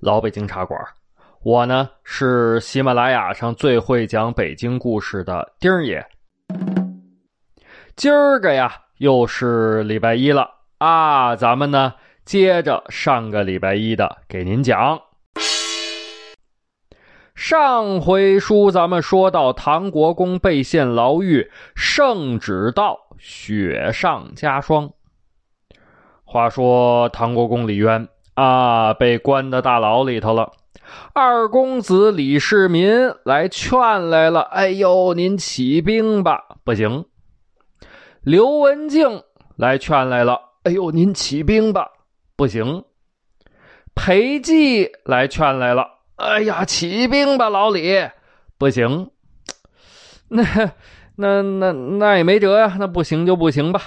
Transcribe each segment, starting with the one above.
老北京茶馆。我呢是喜马拉雅上最会讲北京故事的丁儿爷。今儿个呀，又是礼拜一了啊，咱们呢。接着上个礼拜一的给您讲，上回书咱们说到唐国公被陷牢狱，圣旨到，雪上加霜。话说唐国公李渊啊，被关到大牢里头了。二公子李世民来劝来了，哎呦，您起兵吧，不行。刘文静来劝来了，哎呦，您起兵吧。不行，裴寂来劝来了。哎呀，起兵吧，老李！不行，那那那那也没辙呀。那不行就不行吧。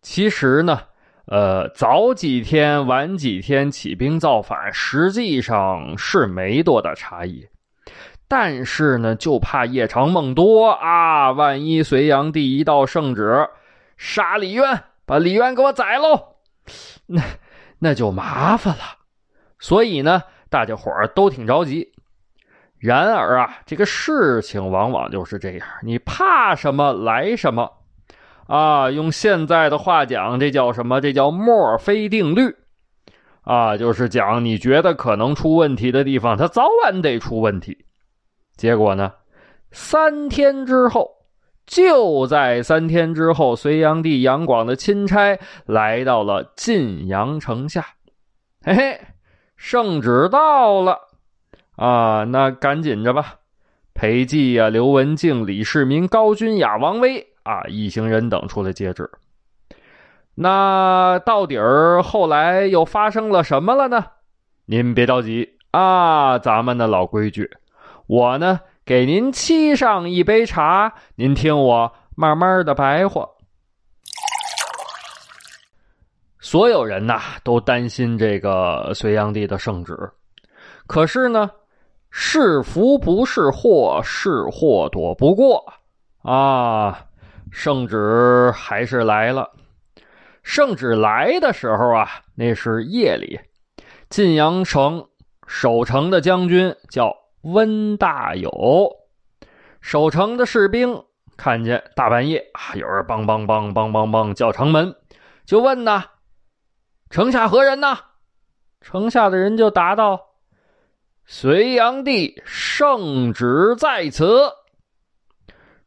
其实呢，呃，早几天晚几天起兵造反，实际上是没多大差异。但是呢，就怕夜长梦多啊！万一隋炀帝一道圣旨，杀李渊，把李渊给我宰喽！那。那就麻烦了，所以呢，大家伙儿都挺着急。然而啊，这个事情往往就是这样，你怕什么来什么，啊，用现在的话讲，这叫什么？这叫墨菲定律，啊，就是讲你觉得可能出问题的地方，它早晚得出问题。结果呢，三天之后。就在三天之后，隋炀帝杨广的钦差来到了晋阳城下。嘿嘿，圣旨到了啊！那赶紧着吧。裴寂呀、刘文静、李世民、高君雅、王威啊，一行人等出来接旨。那到底儿后来又发生了什么了呢？您别着急啊，咱们的老规矩，我呢。给您沏上一杯茶，您听我慢慢的白话。所有人呐都担心这个隋炀帝的圣旨，可是呢，是福不是祸，是祸躲不过啊！圣旨还是来了。圣旨来的时候啊，那是夜里，晋阳城守城的将军叫。温大有守城的士兵看见大半夜啊，有人梆梆梆梆梆梆叫城门，就问呐：“城下何人呢？”城下的人就答道：“隋炀帝圣旨在此。”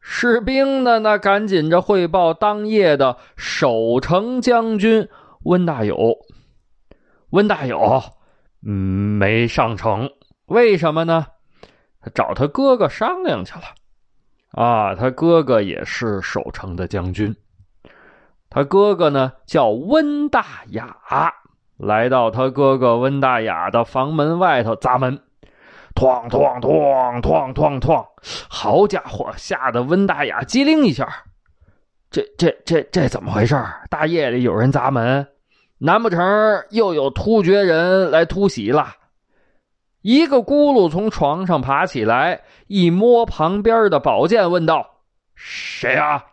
士兵呢，那赶紧着汇报当夜的守城将军温大有。温大有，嗯，没上城，为什么呢？他找他哥哥商量去了，啊，他哥哥也是守城的将军。他哥哥呢叫温大雅，来到他哥哥温大雅的房门外头砸门，哐哐哐哐哐哐，好家伙，吓得温大雅机灵一下。这这这这怎么回事？大夜里有人砸门，难不成又有突厥人来突袭了？一个咕噜从床上爬起来，一摸旁边的宝剑，问道：“谁啊？”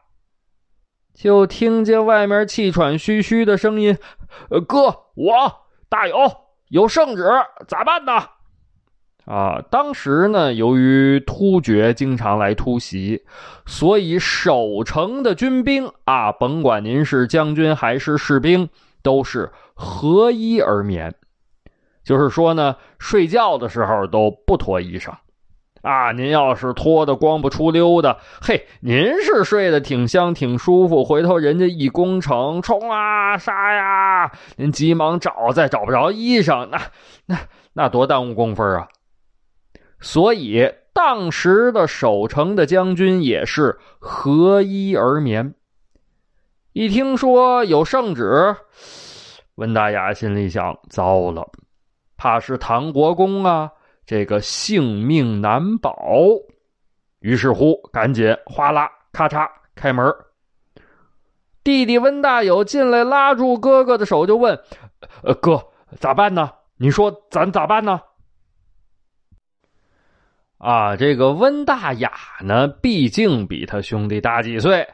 就听见外面气喘吁吁的声音：“呃哥，我大有有圣旨，咋办呢？”啊，当时呢，由于突厥经常来突袭，所以守城的军兵啊，甭管您是将军还是士兵，都是合衣而眠。就是说呢，睡觉的时候都不脱衣裳，啊，您要是脱的光不出溜的，嘿，您是睡得挺香挺舒服，回头人家一攻城，冲啊杀呀，您急忙找再找不着衣裳，那那那多耽误工夫啊！所以当时的守城的将军也是合衣而眠。一听说有圣旨，温大雅心里想：糟了。怕是唐国公啊，这个性命难保。于是乎，赶紧哗啦咔嚓开门。弟弟温大友进来，拉住哥哥的手就问：“呃，哥咋办呢？你说咱咋办呢？”啊，这个温大雅呢，毕竟比他兄弟大几岁。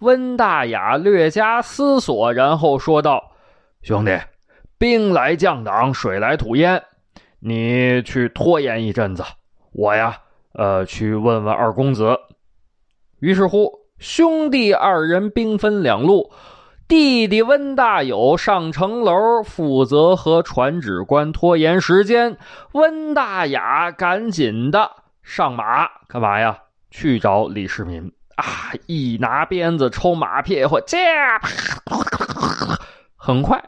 温大雅略加思索，然后说道：“兄弟，兵来将挡，水来土掩，你去拖延一阵子，我呀，呃，去问问二公子。”于是乎，兄弟二人兵分两路，弟弟温大友上城楼负责和传旨官拖延时间，温大雅赶紧的上马干嘛呀？去找李世民。啊！一拿鞭子抽马屁股，驾！很快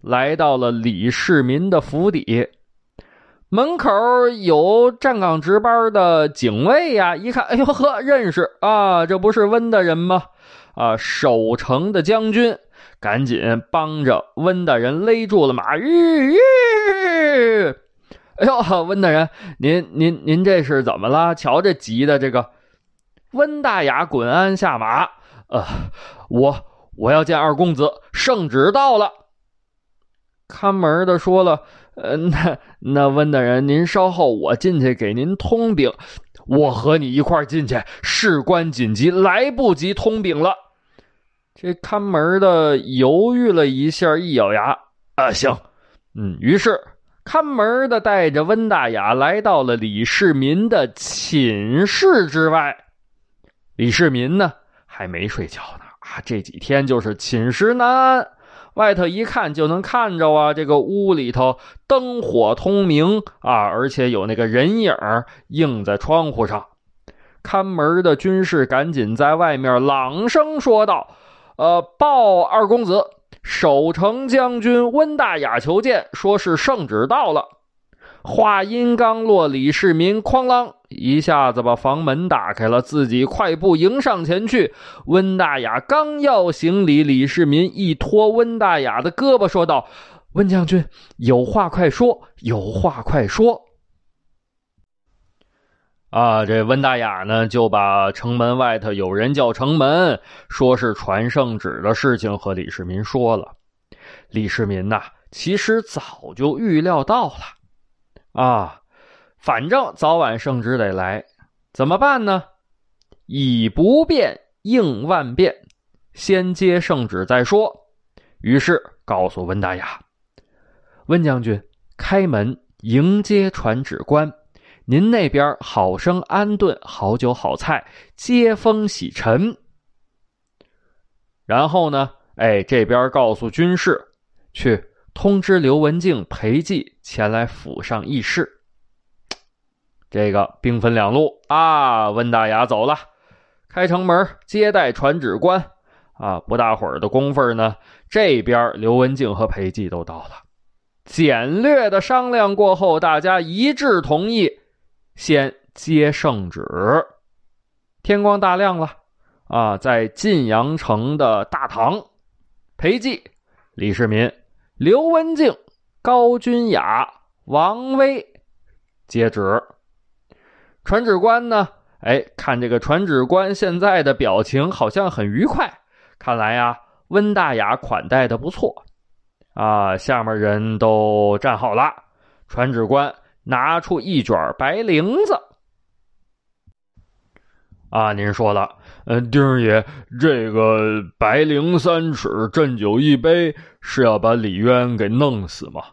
来到了李世民的府邸，门口有站岗值班的警卫呀。一看，哎呦呵，认识啊，这不是温大人吗？啊，守城的将军，赶紧帮着温大人勒住了马。吁吁！哎呦，温大人，您您您这是怎么了？瞧这急的这个。温大雅滚鞍下马，呃，我我要见二公子，圣旨到了。看门的说了，呃，那那温大人，您稍后，我进去给您通禀。我和你一块进去，事关紧急，来不及通禀了。这看门的犹豫了一下，一咬牙，啊，行，嗯。于是看门的带着温大雅来到了李世民的寝室之外。李世民呢，还没睡觉呢啊！这几天就是寝食难安，外头一看就能看着啊。这个屋里头灯火通明啊，而且有那个人影映在窗户上。看门的军士赶紧在外面朗声说道：“呃，报二公子，守城将军温大雅求见，说是圣旨到了。”话音刚落，李世民哐啷一下子把房门打开了，自己快步迎上前去。温大雅刚要行礼，李世民一拖温大雅的胳膊，说道：“温将军，有话快说，有话快说。”啊，这温大雅呢，就把城门外头有人叫城门，说是传圣旨的事情和李世民说了。李世民呐，其实早就预料到了。啊，反正早晚圣旨得来，怎么办呢？以不变应万变，先接圣旨再说。于是告诉温大雅：“温将军，开门迎接传旨官。您那边好生安顿好酒好菜，接风洗尘。然后呢，哎，这边告诉军士去。”通知刘文静陪祭前来府上议事。这个兵分两路啊，温大雅走了，开城门接待传旨官。啊，不大会儿的功夫呢，这边刘文静和裴寂都到了。简略的商量过后，大家一致同意先接圣旨。天光大亮了啊，在晋阳城的大堂，裴寂、李世民。刘文静、高君雅、王威接旨。传旨官呢？哎，看这个传旨官现在的表情好像很愉快，看来呀，温大雅款待的不错啊。下面人都站好了，传旨官拿出一卷白绫子。啊，您说了。嗯，丁爷，这个白绫三尺，鸩酒一杯，是要把李渊给弄死吗？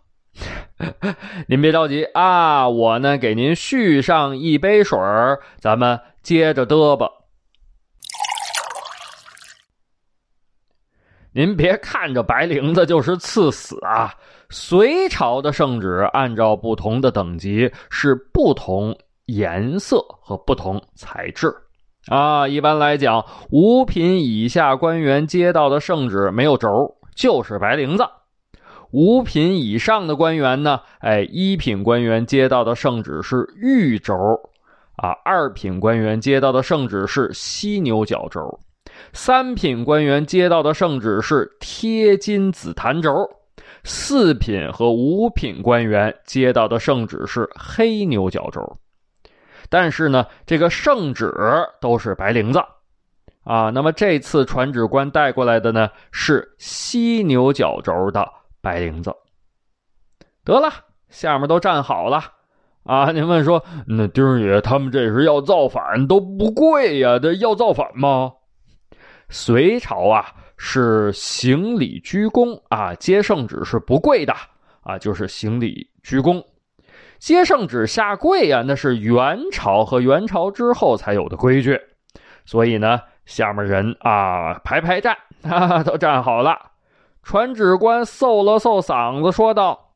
您别着急啊，我呢给您续上一杯水儿咱们接着嘚吧。您别看这白绫子就是赐死啊，隋朝的圣旨按照不同的等级是不同颜色和不同材质。啊，一般来讲，五品以下官员接到的圣旨没有轴，就是白绫子；五品以上的官员呢，哎，一品官员接到的圣旨是玉轴，啊，二品官员接到的圣旨是犀牛角轴，三品官员接到的圣旨是贴金紫檀轴，四品和五品官员接到的圣旨是黑牛角轴，但是呢，这个圣旨都是白绫子啊。那么这次传旨官带过来的呢是犀牛角轴的白绫子。得了，下面都站好了啊！您问说，那丁爷他们这是要造反都不跪呀？这要造反吗？隋朝啊。是行礼鞠躬啊，接圣旨是不跪的啊，就是行礼鞠躬。接圣旨下跪啊，那是元朝和元朝之后才有的规矩。所以呢，下面人啊排排站，哈哈，都站好了。传旨官嗽了嗽嗓子，说道：“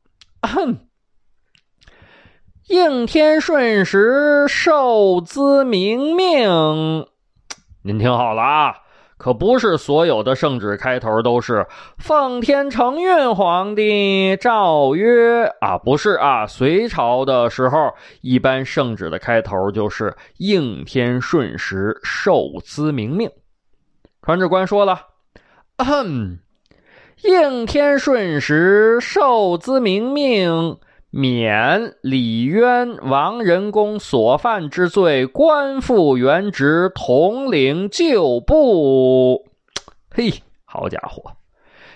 应天顺时，受兹明命。您听好了啊。”可不是所有的圣旨开头都是奉天承运皇帝诏曰啊，不是啊。隋朝的时候，一般圣旨的开头就是应天顺时，受兹明命。传旨官说了，应天顺时，受兹明命。免李渊、王仁公所犯之罪，官复原职，统领旧部。嘿，好家伙！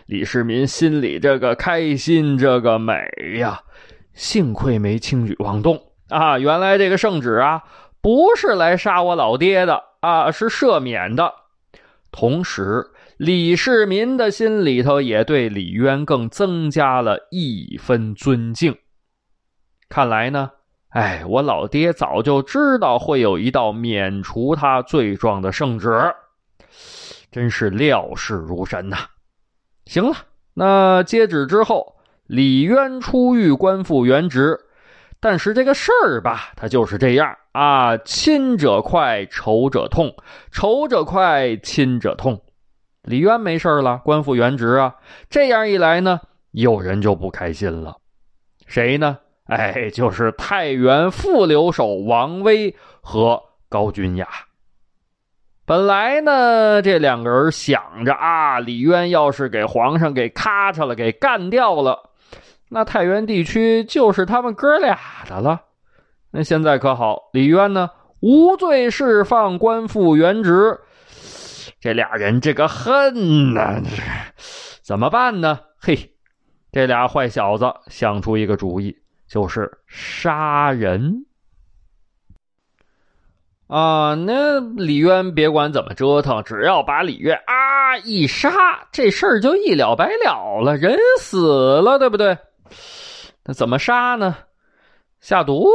李世民心里这个开心，这个美呀！幸亏没轻举妄动啊！原来这个圣旨啊，不是来杀我老爹的啊，是赦免的。同时，李世民的心里头也对李渊更增加了一分尊敬。看来呢，哎，我老爹早就知道会有一道免除他罪状的圣旨，真是料事如神呐！行了，那接旨之后，李渊出狱，官复原职。但是这个事儿吧，他就是这样啊，亲者快，仇者痛；仇者快，亲者痛。李渊没事了，官复原职啊。这样一来呢，有人就不开心了，谁呢？哎，就是太原副留守王威和高君雅。本来呢，这两个人想着啊，李渊要是给皇上给咔嚓了，给干掉了，那太原地区就是他们哥俩的了。那现在可好，李渊呢无罪释放，官复原职，这俩人这个恨呐，怎么办呢？嘿，这俩坏小子想出一个主意。就是杀人啊！那李渊别管怎么折腾，只要把李渊啊一杀，这事儿就一了百了了，人死了，对不对？那怎么杀呢？下毒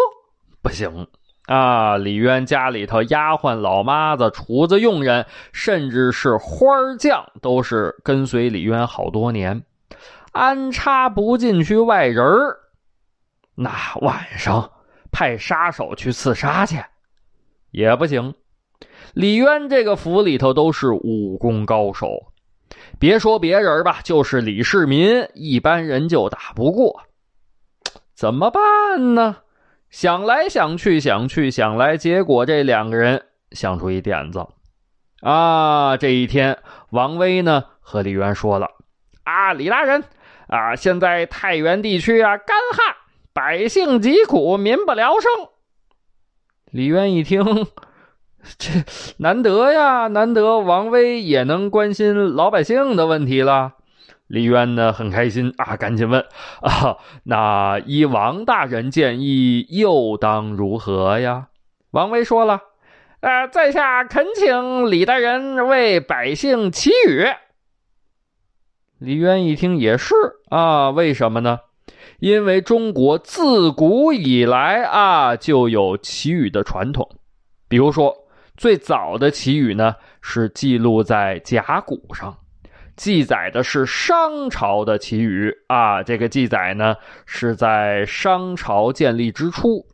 不行啊！李渊家里头丫鬟、老妈子、厨子、佣人，甚至是花匠，都是跟随李渊好多年，安插不进去外人儿。那晚上派杀手去刺杀去，也不行。李渊这个府里头都是武功高手，别说别人吧，就是李世民，一般人就打不过。怎么办呢？想来想去，想去想来，结果这两个人想出一点子。啊，这一天，王威呢和李渊说了：“啊，李大人，啊，现在太原地区啊干旱。”百姓疾苦，民不聊生。李渊一听，这难得呀，难得王威也能关心老百姓的问题了。李渊呢，很开心啊，赶紧问啊，那依王大人建议，又当如何呀？王威说了，呃，在下恳请李大人为百姓祈雨。李渊一听也是啊，为什么呢？因为中国自古以来啊就有祈雨的传统，比如说最早的祈雨呢是记录在甲骨上，记载的是商朝的祈雨啊。这个记载呢是在商朝建立之初，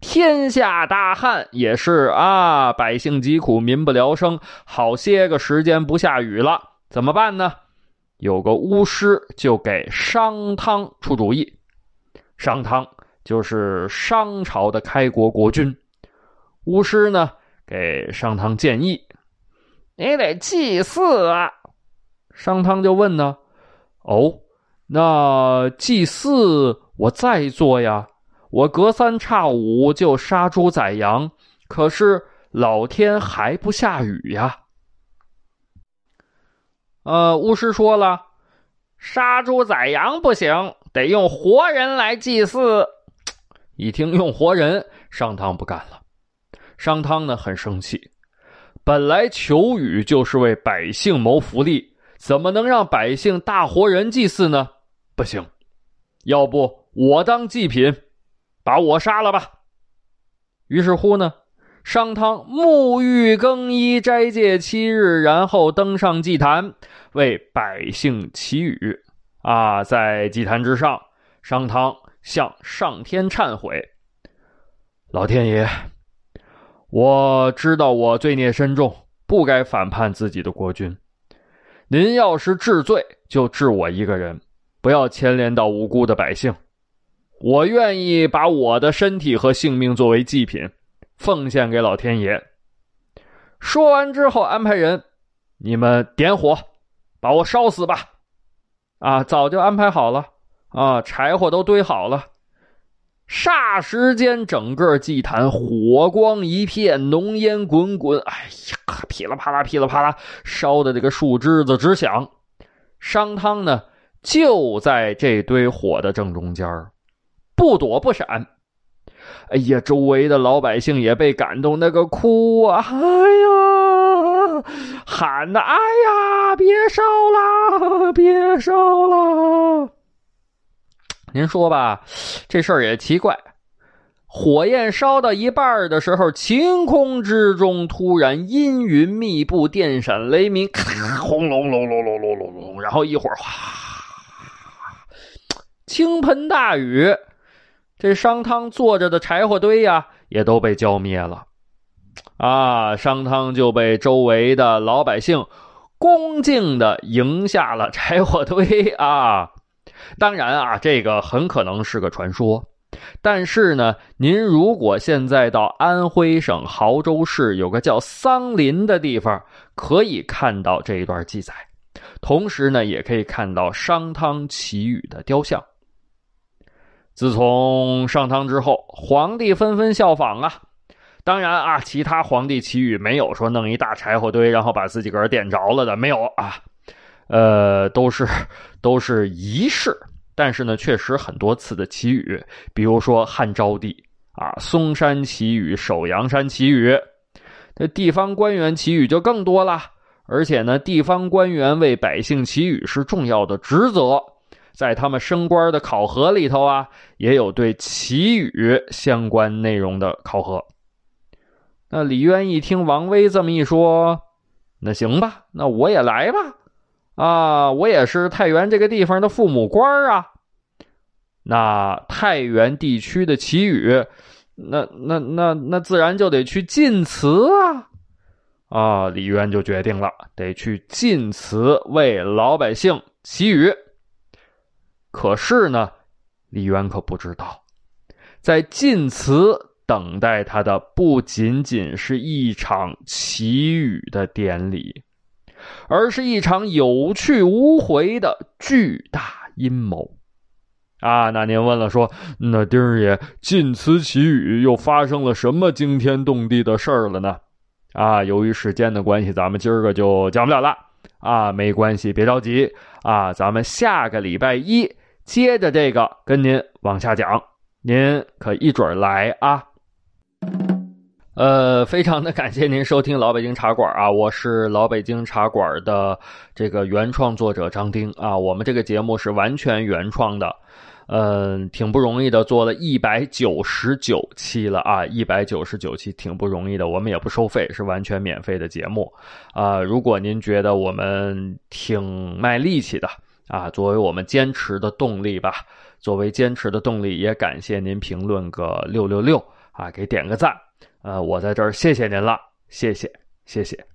天下大旱也是啊，百姓疾苦，民不聊生，好些个时间不下雨了，怎么办呢？有个巫师就给商汤出主意。商汤就是商朝的开国国君，巫师呢给商汤建议：“你得祭祀啊。”商汤就问呢：“哦，那祭祀我再做呀，我隔三差五就杀猪宰羊，可是老天还不下雨呀。呃，巫师说了，杀猪宰羊不行，得用活人来祭祀。一听用活人，商汤不干了。商汤呢很生气，本来求雨就是为百姓谋福利，怎么能让百姓大活人祭祀呢？不行，要不我当祭品，把我杀了吧。于是乎呢。商汤沐浴更衣，斋戒七日，然后登上祭坛，为百姓祈雨。啊，在祭坛之上，商汤向上天忏悔：“老天爷，我知道我罪孽深重，不该反叛自己的国君。您要是治罪，就治我一个人，不要牵连到无辜的百姓。我愿意把我的身体和性命作为祭品。”奉献给老天爷。说完之后，安排人，你们点火，把我烧死吧！啊，早就安排好了啊，柴火都堆好了。霎时间，整个祭坛火光一片，浓烟滚滚。哎呀，噼里啪啦，噼里啪啦，烧的这个树枝子直响。商汤呢，就在这堆火的正中间不躲不闪。哎呀，周围的老百姓也被感动，那个哭啊，哎呀，喊的，哎呀，别烧了，别烧了！您说吧，这事儿也奇怪，火焰烧到一半的时候，晴空之中突然阴云密布，电闪雷鸣，轰隆隆隆隆隆隆隆，然后一会儿哗，倾盆大雨。这商汤坐着的柴火堆呀，也都被浇灭了，啊，商汤就被周围的老百姓恭敬的迎下了柴火堆啊。当然啊，这个很可能是个传说，但是呢，您如果现在到安徽省亳州市有个叫桑林的地方，可以看到这一段记载，同时呢，也可以看到商汤祈雨的雕像。自从上汤之后，皇帝纷纷效仿啊。当然啊，其他皇帝祈雨没有说弄一大柴火堆，然后把自己个儿点着了的，没有啊。呃，都是 都是仪式，但是呢，确实很多次的祈雨，比如说汉昭帝啊，嵩山祈雨、首阳山祈雨，这地方官员祈雨就更多了。而且呢，地方官员为百姓祈雨是重要的职责。在他们升官的考核里头啊，也有对祈雨相关内容的考核。那李渊一听王威这么一说，那行吧，那我也来吧。啊，我也是太原这个地方的父母官啊。那太原地区的祈雨，那那那那自然就得去晋祠啊。啊，李渊就决定了，得去晋祠为老百姓祈雨。可是呢，李渊可不知道，在晋祠等待他的不仅仅是一场祈雨的典礼，而是一场有去无回的巨大阴谋。啊，那您问了，说那丁儿爷晋祠祈雨又发生了什么惊天动地的事儿了呢？啊，由于时间的关系，咱们今儿个就讲不了了。啊，没关系，别着急啊，咱们下个礼拜一。接着这个跟您往下讲，您可一准来啊！呃，非常的感谢您收听老北京茶馆啊，我是老北京茶馆的这个原创作者张丁啊，我们这个节目是完全原创的，嗯，挺不容易的，做了一百九十九期了啊，一百九十九期挺不容易的，我们也不收费，是完全免费的节目啊。如果您觉得我们挺卖力气的。啊，作为我们坚持的动力吧，作为坚持的动力，也感谢您评论个六六六啊，给点个赞，呃，我在这儿谢谢您了，谢谢，谢谢。